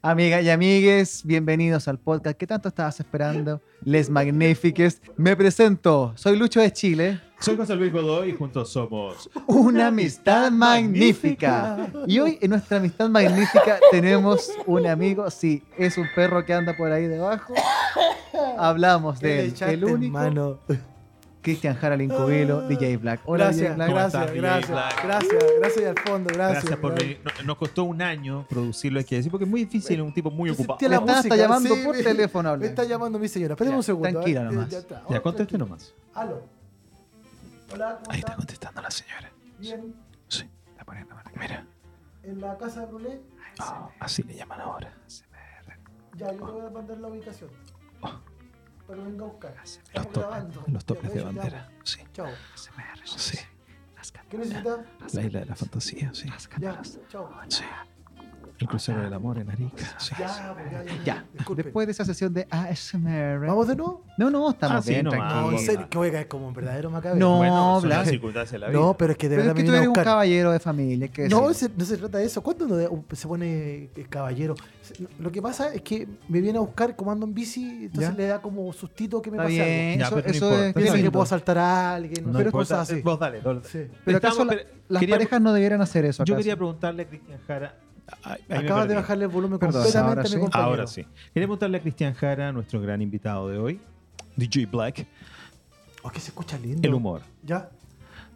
Amigas y amigues, bienvenidos al podcast que tanto estabas esperando, Les Magnifiques. Me presento, soy Lucho de Chile, Soy José Luis Godoy y juntos somos. una amistad magnífica. Y hoy en nuestra amistad magnífica tenemos un amigo, sí, es un perro que anda por ahí debajo. Hablamos de él, el único Mano. Cristian Jara Lincovelo, DJ Black. Hola, Gracias, DJ Black. ¿Cómo gracias, estás, DJ gracias, Black? gracias, gracias y al fondo, gracias. Gracias por venir. No- Nos costó un año producirlo, hay que decir, porque es muy difícil, es un tipo muy ocupado. la está música, llamando sí, por me- teléfono. Me está llamando mi señora. Espérame un segundo. tranquila ¿eh? nomás. Ya, está. Ya, conteste nomás. Aló. Hola, ¿cómo Ahí está está? contestando la señora. Bien. Sí, está poniendo mano. Mira, ¿En la casa de Brulé? oh, así le llaman ahora. Ya, yo te voy a mandar la ubicación. Oh. Pero venga a buscar. Los, to- grabando. los topes Ya, de bandera. Sí, Chao. sí. ¿Qué necesitas? La isla de la fantasía, sí. Ya, chao. Sí. El crucero del amor en Arica. Sí. Ya, ya, ya. Ya, después de esa sesión de ASMR. ¿Vamos de nuevo? No, no, estamos Ah, sí, bien, nomás. No, tranquilos. en serio, que voy a caer como un verdadero macabro. No, Bueno, son Blas. las circunstancias de la vida. No, pero es que de Pero verdad es que me tú a eres un buscar. caballero de familia. hay que No, decirlo. se- no se trata de eso. ¿Cuándo uno de- se pone eh, caballero? Se- Lo que pasa es que me viene a buscar comando en bici, entonces Ya. le da como sustito que me Está pase algo. bien, Ya, eso, pero no eso importa. es Piensa que lindo. puedo asaltar a alguien, no, No pero importa. cosas así. Vos dale, dale. Sí. Pero Estamos- acaso la- pero las quería- parejas no debieran hacer eso. Yo ¿acaso? quería preguntarle a Cristian Jara. Acabas de bajarle el volumen Perdón, completamente ahora mi sí. Ahora sí. Quería preguntarle a Cristian Jara, nuestro gran invitado de hoy, DJ Black, Oh, que se escucha lindo. el humor. ¿Ya?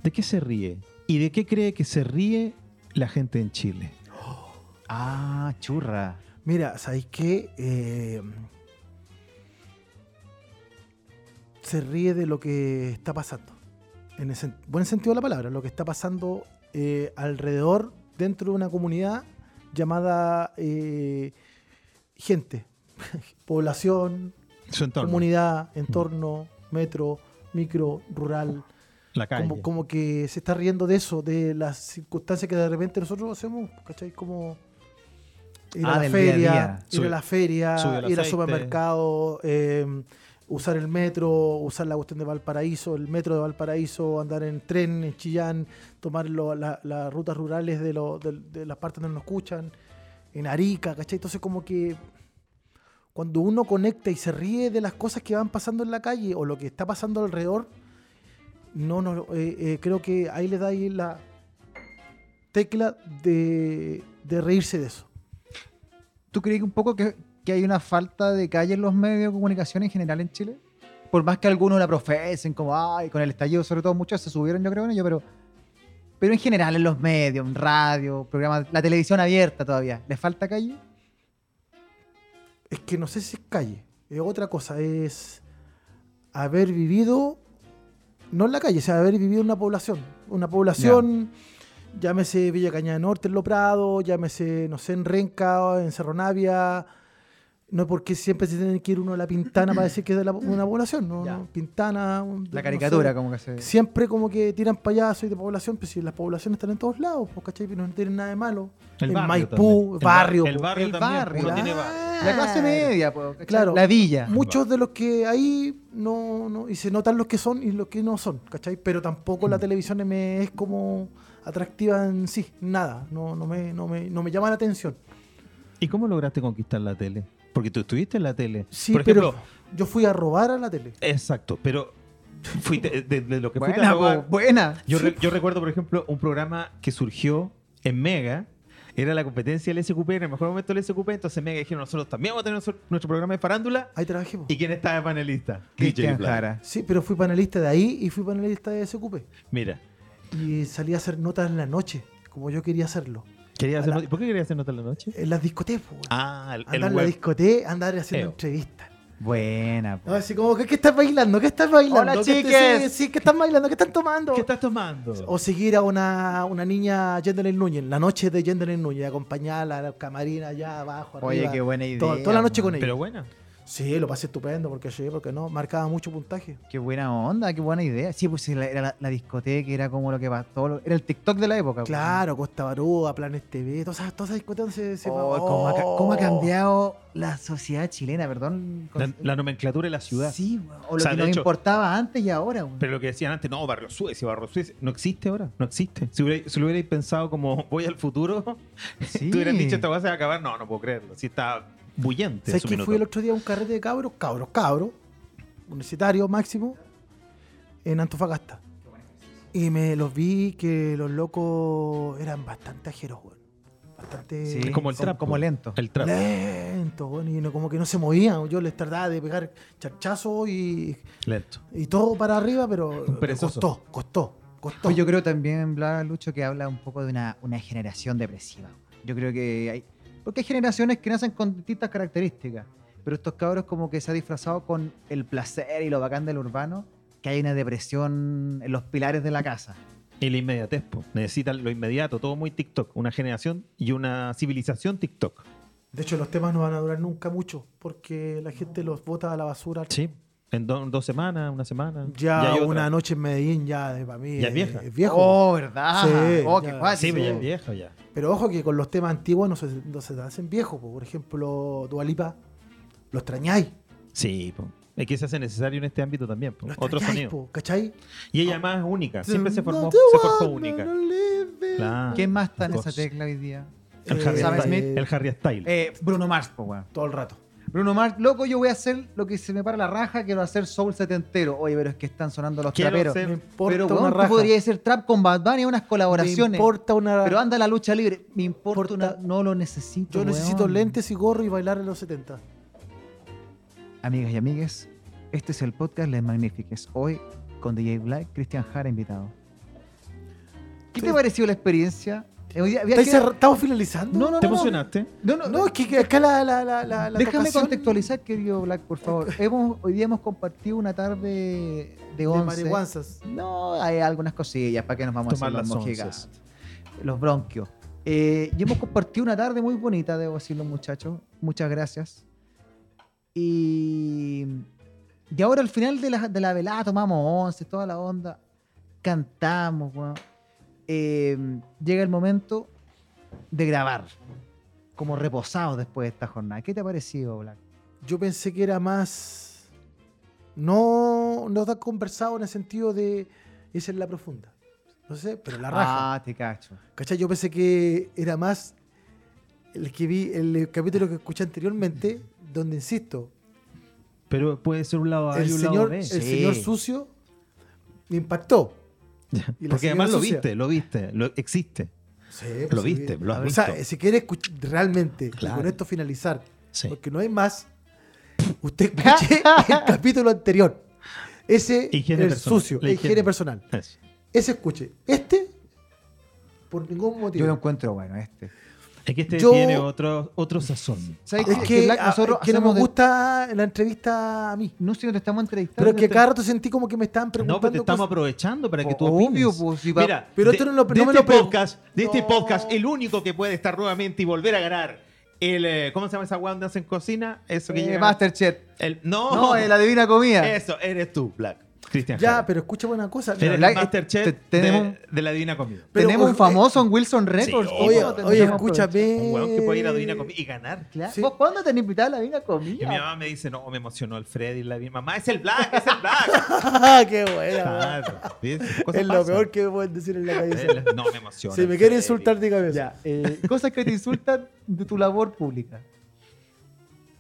¿De qué se ríe? ¿Y de qué cree que se ríe la gente en Chile? Ah, churra. Mira, ¿sabéis qué? Eh, se ríe de lo que está pasando. En el buen sentido de la palabra, lo que está pasando eh, alrededor, dentro de una comunidad llamada eh, gente, población, Su entorno. comunidad, entorno, metro, micro, rural. La calle. Como, como que se está riendo de eso, de las circunstancias que de repente nosotros hacemos, ¿cachai? Como ir Ah, a la del día a feria, día. ir a la feria, ir al supermercado, eh, usar el metro, usar la cuestión de Valparaíso, el metro de Valparaíso, andar en tren en Chillán, tomar las rutas rurales de, lo- de- de las partes donde nos escuchan, en Arica, ¿cachai? Entonces como que cuando uno conecta y se ríe de las cosas que van pasando en la calle o lo que está pasando alrededor, no, no, eh, eh, creo que ahí le da ahí la tecla de, de reírse de eso. ¿Tú crees un poco que, que hay una falta de calle en los medios de comunicación en general en Chile? Por más que algunos la profesen, como, ay, con el estallido, sobre todo muchos se subieron, yo creo, en ello, pero, pero en general en los medios, en radio, programas, la televisión abierta todavía, ¿les falta calle? Es que no sé si es calle, es otra cosa, es haber vivido, no en la calle, o sea, haber vivido en una población. Una población, llámese Villa Cañada Norte, en Lo Prado, llámese, no sé, en Renca, en Cerro Navia. No es porque siempre se tiene que ir uno a la Pintana para decir que es de la- una población, ¿no? No, Pintana. un- La no caricatura, sé. como que se... Siempre como que tiran payasos y de población, pues si las poblaciones están en todos lados, pues, ¿cachai? Pero no tienen nada de malo. El barrio Maipú, también. El barrio. bar- El barrio El también. barrio. Barrio. La clase media, ¿cachai? Claro. la villa. Muchos de los que hay no, no, y se notan los que son y los que no son, ¿cachai? Pero tampoco Mm. la televisión me es como atractiva en sí, nada, no, no, me, no, me, no me llama la atención. ¿Y cómo lograste conquistar la tele? Porque tú estuviste en la tele. Sí, Por pero ejemplo, yo fui a robar a la tele. exacto, pero fuiste, de, de lo que fuiste Buena, a robar, po, buena. Yo, re- yo recuerdo, por ejemplo, un programa que surgió en Mega. Era la competencia del SQP, en el mejor momento del SQP. Entonces Mega dijeron, nosotros también vamos a tener nuestro, nuestro programa de farándula. Ahí trabajé. ¿Y quién estaba de panelista? Cristian. Jara. Sí, pero fui panelista de ahí y fui panelista de SQP. Mira, Y salí a hacer notas en la noche, como yo quería hacerlo. Quería hacer la- ¿por qué querías hacer nota en la noche? En las discotecas, weón. Ah, el, el Andar en la discoteca, andar haciendo Eo. entrevistas. Buena. po. No, así como, ¿qué, qué estás bailando? ¿Qué estás bailando? Hola, ¿Qué te-. Sí, sí, ¿qué están bailando? ¿Qué están tomando? ¿Qué estás tomando? O seguir a una, una niña Jendelyn Núñez, la noche de Jendelyn Núñez, acompañarla a la camarina allá abajo, arriba. Oye, qué buena idea. Todo- toda la noche con ella. Pero buena. Sí, lo pasé estupendo porque llegué, porque no, marcaba mucho puntaje. Qué buena onda, qué buena idea. Sí, pues era la, la discoteca, era como lo que pasó. lo- Era el TikTok de la época. pues. Claro, Costa Barúa, Planes TV, todas esas, todas esas discotecas se, se Oh, ¿cómo, ha, ca- cómo ha cambiado la sociedad chilena, perdón? La, la nomenclatura de la ciudad. Sí, o lo O sea, que nos hecho- importaba antes y ahora. weón. Pero lo que decían antes, no, Barrio Suecia, Barrio Suecia, no existe ahora, no existe. Si, hubiera- si lo hubierais pensado como voy al futuro, Sí. tú hubieras dicho esta cosa se va a acabar, no, no puedo creerlo. Si está bullente ¿Sabes que minuto. fui el otro día a un carrete de cabros? Cabros, cabros. Universitario máximo. En Antofagasta. Y me los vi que los locos eran bastante ajeros, weón. Bastante Sí, como el trap, Como lento. El trap. lentos, weón. Y no- como que no se movían. Yo les trataba de pegar charchazo y, Lento. y todo para arriba, pero costó, costó, costó. Pues yo creo también, Bla Lucho, que habla un poco de una, una generación depresiva. Yo creo que hay. Porque hay generaciones que nacen con distintas características. Pero estos cabros, como que se ha disfrazado con el placer y lo bacán del urbano, que hay una depresión en los pilares de la casa. Y la inmediatez, po. necesitan lo inmediato, todo muy TikTok. Una generación y una civilización TikTok. De hecho, los temas no van a durar nunca mucho porque la gente los bota a la basura. Sí. En do- dos semanas, una semana. Ya, una noche en Medellín ya de- para mí Ya es vieja. viejo. Oh, ¿verdad? Sí, oh, qué ya. cuático. Sí, pero ya es viejo ya. Pero ojo que con los temas antiguos no se, no se te hacen viejos. po. Por ejemplo, Dualipa, lo extrañáis. Sí, po. es que se hace necesario en este ámbito también. po. Lo Otro sonido. po, ¿cachai? Y ella más única, siempre se formó, No se forjó única. Claro. ¿Quién más está en esa tecla hoy día? El Eh, Harry. Smith. El Harry Style. Eh, Bruno Mars, po, weón. Todo el rato. Bruno Mars, loco, yo voy a hacer lo que se me para la raja, quiero hacer soul setentero. Oye, pero es que están sonando los Quiero traperos. ser- Me importa Pero weón, tú raja. podrías hacer trap con Bad Bunny, unas Me colaboraciones. importa una... Pero anda la lucha libre. Me importa, una- no lo necesito. Yo necesito lentes y gorro y bailar en los 70. Amigas y amigues, este es el podcast Les Magnifiques. Hoy con DJ Black, Cristian Jara invitado. ¿Qué te Sí. pareció la experiencia? Hoy día- había ¿Estáis que- cerra- ¿Estamos finalizando? No, no, ¿Te no, no. emocionaste? No, no, No, es que que acá la, la, la, la, la Déjame tocación contextualizar, querido Black, por favor. hemos, hoy día hemos compartido una tarde de de 11. marihuanzas. No, hay algunas cosillas para que nos vamos Tomar a hacer las los. Los bronquios. Eh, y hemos compartido una tarde muy bonita, debo decirlo, muchachos. Muchas gracias. Y, y ahora al final de la, de la velada tomamos once, toda la onda. Cantamos, weón. Eh, llega el momento de grabar. Como reposados después de esta jornada. ¿Qué te ha parecido, Black? Yo pensé que era más. No, no tan conversado en el sentido de. Esa es la profunda. No sé, pero la raja. Ah, te cacho. ¿Cachai? Yo pensé que era más el que vi, el capítulo que escuché anteriormente, donde insisto, Pero puede ser un lado A el y un lado señor, B. el Sí. señor sucio me impactó. Y Porque además lo viste, lo viste, lo existe. Sí, Lo sí. viste, lo has O visto. sea, si quiere realmente, y con esto finalizar, Sí. porque no hay más, usted escuche el capítulo anterior. Ese Higiene el personal. sucio, La higiene. higiene personal. Ese escuche. Este, por ningún Yo motivo. lo encuentro bueno este. Es que este Yo- tiene otro, otro sazón. ¿Sabes es qué? que, Black, nosotros es que no me de- gusta la entrevista a mí. No sé, no te estamos entrevistando. Pero es que cada rato sentí como que me estaban No, preguntando. pero te estamos cosas. aprovechando para que tú Obvio, opines. pues, si va- Mira, Pero de, esto no lo- de no me este lo podcast, de este No. podcast, el único que puede estar nuevamente y volver a ganar el eh, ¿cómo se llama esa weá donde hacen cocina? Eso que Eh, llega- Masterchef. el no, No, eh, la divina comida. eso eres tú, Black. Cristian. Ya, pero escucha buena cosa. Black, el Masterchef te- tenemos- de, de la Divina Comida. pero, Tenemos oye, un famoso en Wilson Records. Sí, ¿cómo Oye, oye, tendríamos escúchame. Un weón que puede ir a la Divina Comida y ganar. Claro. Sí. ¿Vos cuándo te han invitado a la divina Y mi comida? mamá me dice, no, me emocionó el Freddy y la Divina. Mamá, es el Black, es el Black. Qué buena. Claro, ¿viste? Cosas Es lo pasan. peor que me pueden decir en la calle. Eh, No, me emociona. Si el me quiere Freddy. insultar, dígame. Ya, eh, cosas que te insultan de tu labor pública.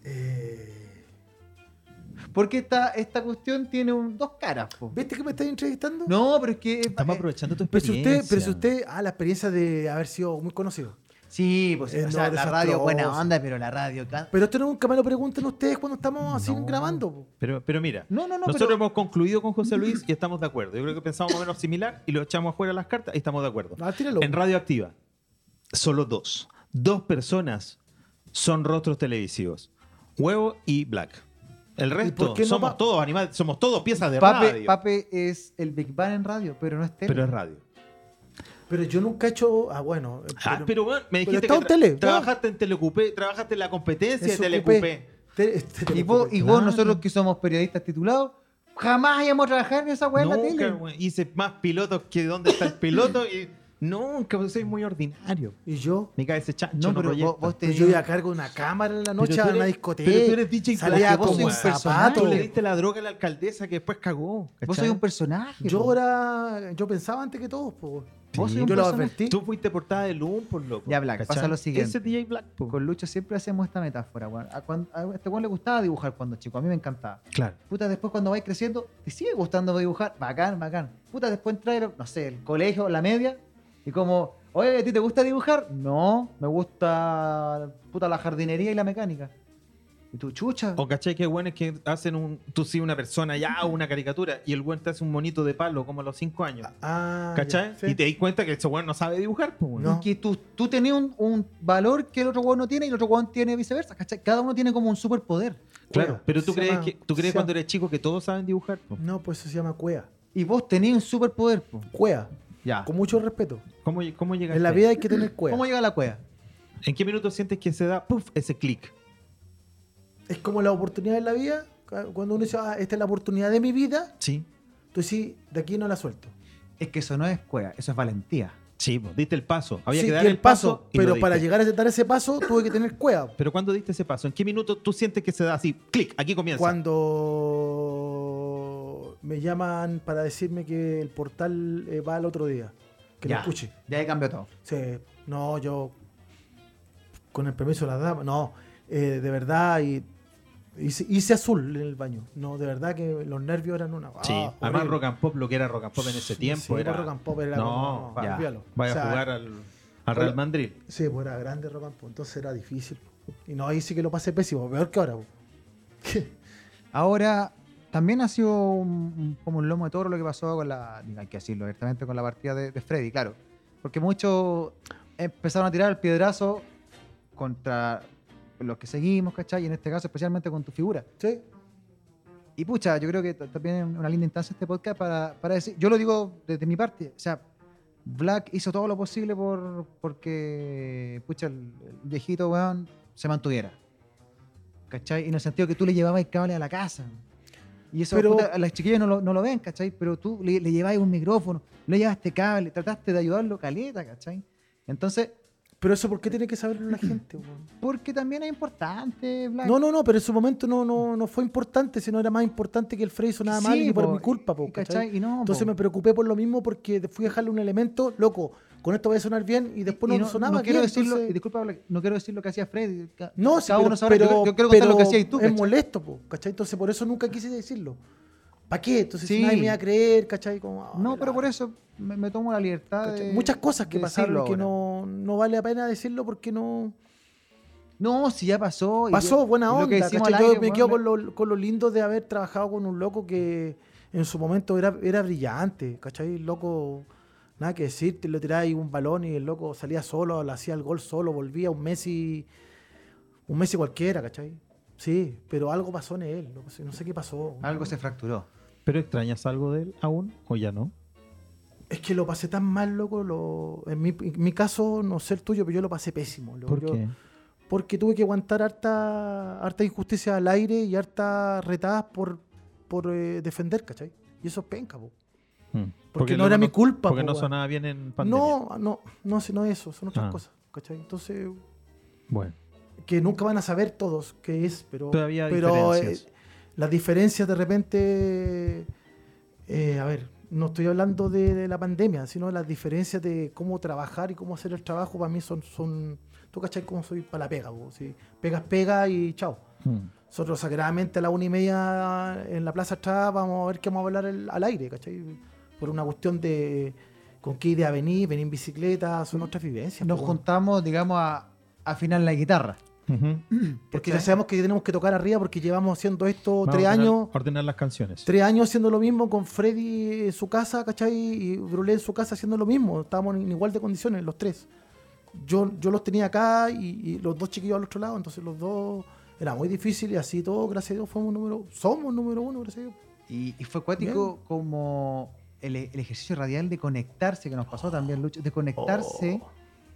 Eh, Porque esta, esta cuestión tiene un- dos caras. po. ¿Viste que me estás entrevistando? No, pero es que. Estamos eh, aprovechando tu Pero si experiencia. usted, pero si usted, ah, la experiencia de haber sido muy conocido. Sí, pues Eh, o no, sea, la desastroso. radio buena onda, pero la radio. Pero esto nunca me lo preguntan ustedes cuando estamos así No. grabando. Pero, pero mira, No, no, no. nosotros pero- hemos concluido con José Luis y estamos de acuerdo. Yo creo que pensamos más o menos similar y lo echamos afuera las cartas y estamos de acuerdo. Ah, tíralo. En Radio Activa, solo dos. Dos personas son rostros televisivos. Huevo y Black. El resto no somos todos animales, somos todos piezas de Pape, radio. Pape es el Big Bang en radio, pero no es tele. Pero es radio. Pero yo nunca he hecho. Ah, bueno. Ah, pero bueno, me pero dijiste que tele, trabajaste en Telecupé, trabajaste en la competencia de. Telecupé. Te- te- te- Y vos, y vos, Claro. nosotros que somos periodistas titulados, jamás íbamos a trabajar en esa weá en la tele. Hice más pilotos que dónde está el piloto y nunca, pues soy muy ordinario. Y yo, Me cae ese chancho. No, No, pero proyecta. vos, vos pues tenías- yo iba a cargo de una cámara en la noche a una discoteca. pero tú eres DJ salía Black, vos como sois un personaje, zapato. Tú le diste la droga a la alcaldesa que después cagó. Vos sois un personaje. Yo po. era, yo pensaba antes que todos, po. Vos Sí. un yo lo advertí. Tú fuiste portada de Loom, por loco. Ya, Black, pasa lo siguiente. Ese DJ Black, po. Con Lucho siempre hacemos esta metáfora, weón. A, a este weón le gustaba dibujar cuando chico, a mí me encantaba. Claro. Puta, después cuando vais creciendo, te sigue gustando dibujar, bacán, bacán. Puta, después entrar, no sé, el colegio, la media, y como, oye, ¿a ti te gusta dibujar? No, me gusta, puta, la jardinería y la mecánica. ¿Y tu chucha? O cachai que bueno es que hacen un. Tú sí una persona ya, una caricatura, y el buen te hace un monito de palo como a los 5 años. Ah, ¿Cachai? ya, sí. Y te das cuenta que ese weón no sabe dibujar, pues, weón. No. Y que tú, tú tenías un, un valor que el otro weón no tiene y el otro weón tiene viceversa, ¿cachai? Cada uno tiene como un superpoder. Claro. Pero tú Se crees llama- que tú crees cuando llama- eres chico que todos saben dibujar, po? No, pues eso se llama cuea. Y vos tenías un superpoder, po. Cuea. Ya. Con mucho respeto. ¿Cómo, cómo llegaste? En la vida hay que tener cuea. ¿Cómo llega a la cueva? ¿En qué minuto sientes que se da puff, ese clic? Es como la oportunidad en la vida. Cuando uno dice, ah, esta es la oportunidad de mi vida, Sí. tú sí, de aquí no la suelto. Es que eso no es cueva, eso es valentía. Sí, po, diste el paso. Había Sí, que dar el paso, pero para llegar a dar ese paso tuve que tener cuea. Pero ¿cuándo diste ese paso? ¿En qué minuto tú sientes que se da así? Clic, aquí comienza. Cuando me llaman para decirme que el portal eh, va al otro día. Que ya. lo escuche. Ya ahí cambió todo. Sí, no, yo con el permiso de las damas, no, eh, de verdad, y hice, hice azul en el baño. No, de verdad que los nervios eran una. Sí, ah, además horrible. rock and pop, lo que era rock and pop en ese tiempo Sí, era... rock and pop era no, como- va- ya. olvídalo. vaya O sea, a jugar al, al Real. Madrid. Sí, pues era grande rock and pop, entonces era difícil. Y no, ahí sí que lo pasé pésimo, peor que ahora. Ahora, también ha sido un- como un lomo de toro lo que pasó con la, hay que decirlo abiertamente, con la partida de, de Freddy, claro. Porque muchos empezaron a tirar el piedrazo contra los que seguimos, ¿cachai? Y en este caso especialmente con tu figura. Sí, Y pucha, yo creo que también es una linda instancia este podcast para, para decir, yo lo digo desde mi parte, o sea, Black hizo todo lo posible por porque, pucha, el, el viejito, weón, se mantuviera. ¿Cachai? En el sentido que tú le llevabas el cable a la casa. Y eso, Pero- puta, las chiquillas no lo, no lo ven, ¿cachai? Pero tú le, le llevabas un micrófono, le llevaste cable, trataste de ayudarlo caleta, ¿cachai? Entonces, pero eso, ¿por qué tiene que saberlo la gente? porque también es importante, Black. No, no, no, pero en su momento no, no, no fue importante, sino era más importante que el Frey sonaba mal y Sí, por po, mi culpa, po, ¿cachai? ¿cachai? Y no, Entonces po. me preocupé por lo mismo porque fui a dejarle un elemento, loco, con esto va a sonar bien y después Y no, sonaba quiero bien, decirlo, entonces- disculpa, no quiero decir lo que hacía Freddy. No, sí, pero, sabrá, pero, yo, yo quiero contar lo que pero hacías tú, es ¿cachai? molesto, po, ¿cachai? Entonces por eso nunca quise decirlo. ¿Para qué? Entonces si Sí. nadie me iba a creer, ¿cachai? Como, ah, No, pero la- por eso me, me tomo la libertad de... Muchas cosas que de pasaron que no, no vale la pena decirlo porque no... No, si ya pasó. Pasó buena y lo que onda, ¿cachai? al Yo aire, me quedo con lo, con lo lindo de haber trabajado con un loco que en su momento era, era brillante, ¿cachai? Loco, nada que decir, te lo tiraba ahí un balón y el loco salía solo, le hacía el gol solo, volvía un Messi, un Messi cualquiera, ¿cachai? Sí, pero algo pasó en él, no sé, no sé qué pasó. Algo se fracturó. ¿Pero extrañas algo de él aún o ya no? Es que lo pasé tan mal, loco, lo, en, mi, en mi caso, no sé el tuyo, pero yo lo pasé pésimo. loco. ¿Por Yo- qué? porque tuve que aguantar harta, harta injusticia al aire y harta retadas por, por eh, defender, ¿cachai? Y eso es penca, po. Mm. Porque no era mi culpa, Porque po, no sonaba bien en pandemia. No, no, no, si no eso, son otras Ah. cosas, ¿cachai? Entonces, Bueno. que nunca van a saber todos qué es, pero, Todavía hay pero diferencias. eh, las diferencias de repente, eh, a ver, no estoy hablando de, de la pandemia, sino las diferencias de cómo trabajar y cómo hacer el trabajo para mí son, son tú cachai cómo soy para la pega, ¿sí? pegas, pega y chao. Mm. Nosotros sagradamente a la una y media en la plaza atrás vamos a ver qué vamos a hablar el- al aire, ¿cachai? Por una cuestión de con qué idea venir, venir en bicicleta, son otras vivencias. Nos juntamos, digamos, a afinar la guitarra. Porque ya sabemos que tenemos que tocar arriba porque llevamos haciendo esto Vamos tres ordenar- años. Ordenar las canciones. Tres años haciendo lo mismo con Freddy en su casa, ¿cachai? Y Brulé en su casa haciendo lo mismo. Estábamos en igual de condiciones, los tres. Yo, yo los tenía acá y, y los dos chiquillos al otro lado, entonces los dos era muy difícil y así todo, gracias a Dios, fuimos número, somos número uno, gracias a Dios. Y, y fue cuático como el, el ejercicio radial de conectarse, que nos pasó también, Lucho, de conectarse Oh.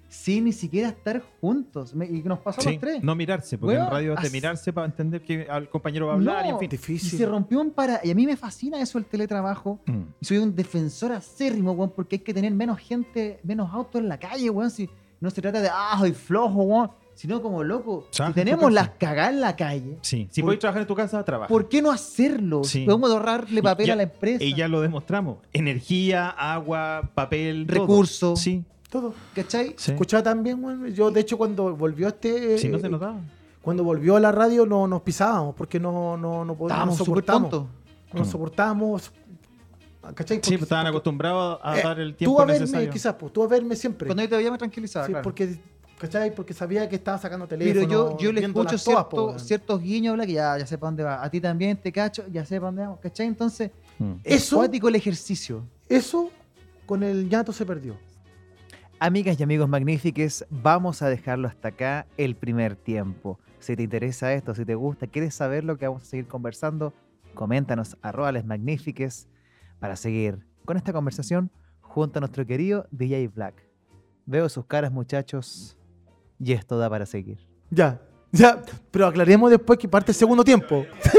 sin ni siquiera estar juntos. Me- y nos pasó a los tres. no mirarse, porque Weón, en radio es de mirarse para entender que el compañero va a hablar y en fin. Y Difícil. se rompió un para. Y a mí me fascina eso el teletrabajo. Mm. Y soy un defensor acérrimo, weón, porque hay que tener menos gente, menos autos en la calle, weón. Si no se trata de, ah, soy flojo, weón. Sino como loco. Si tenemos las cagadas en la calle, Sí, si Por- podéis trabajar en tu casa, trabaja. ¿por qué no hacerlo? Sí. Podemos ahorrarle papel ya- a la empresa. Y ya lo demostramos. Energía, agua, papel. Recursos. Sí, Todo. ¿Cachai? sí. Escuchaba también, weón. Yo, de hecho, cuando volvió este. Sí, no se eh, notaba. Cuando volvió a la radio, no nos pisábamos porque no, no, no, podíamos, no soportamos. No nos Mm. soportábamos. ¿Cachai? Sí, Porque- pues estaban acostumbrados a Eh, dar el Tú tiempo a verme, necesario. quizás, pues, tú a verme siempre. Cuando yo te veía me tranquilizaba, Sí, claro. porque, ¿cachai? Porque sabía que estaba sacando teléfono. Pero yo, yo le escucho todas, po, cierto- weón. ciertos guiños, que ya, ya sé para dónde va. A ti también te cacho, ya sé para dónde vamos, ¿cachai? Entonces, Mm. es Eso- cuático el ejercicio. Eso con el ñato se perdió. Amigas y amigos magníficos, vamos a dejarlo hasta acá el primer tiempo. Si te interesa esto, si te gusta, quieres saber lo que vamos a seguir conversando, coméntanos arroba les para seguir con esta conversación junto a nuestro querido DJ Black. Veo sus caras muchachos y esto da para seguir. Ya, ya. Pero aclaremos después que parte el segundo tiempo.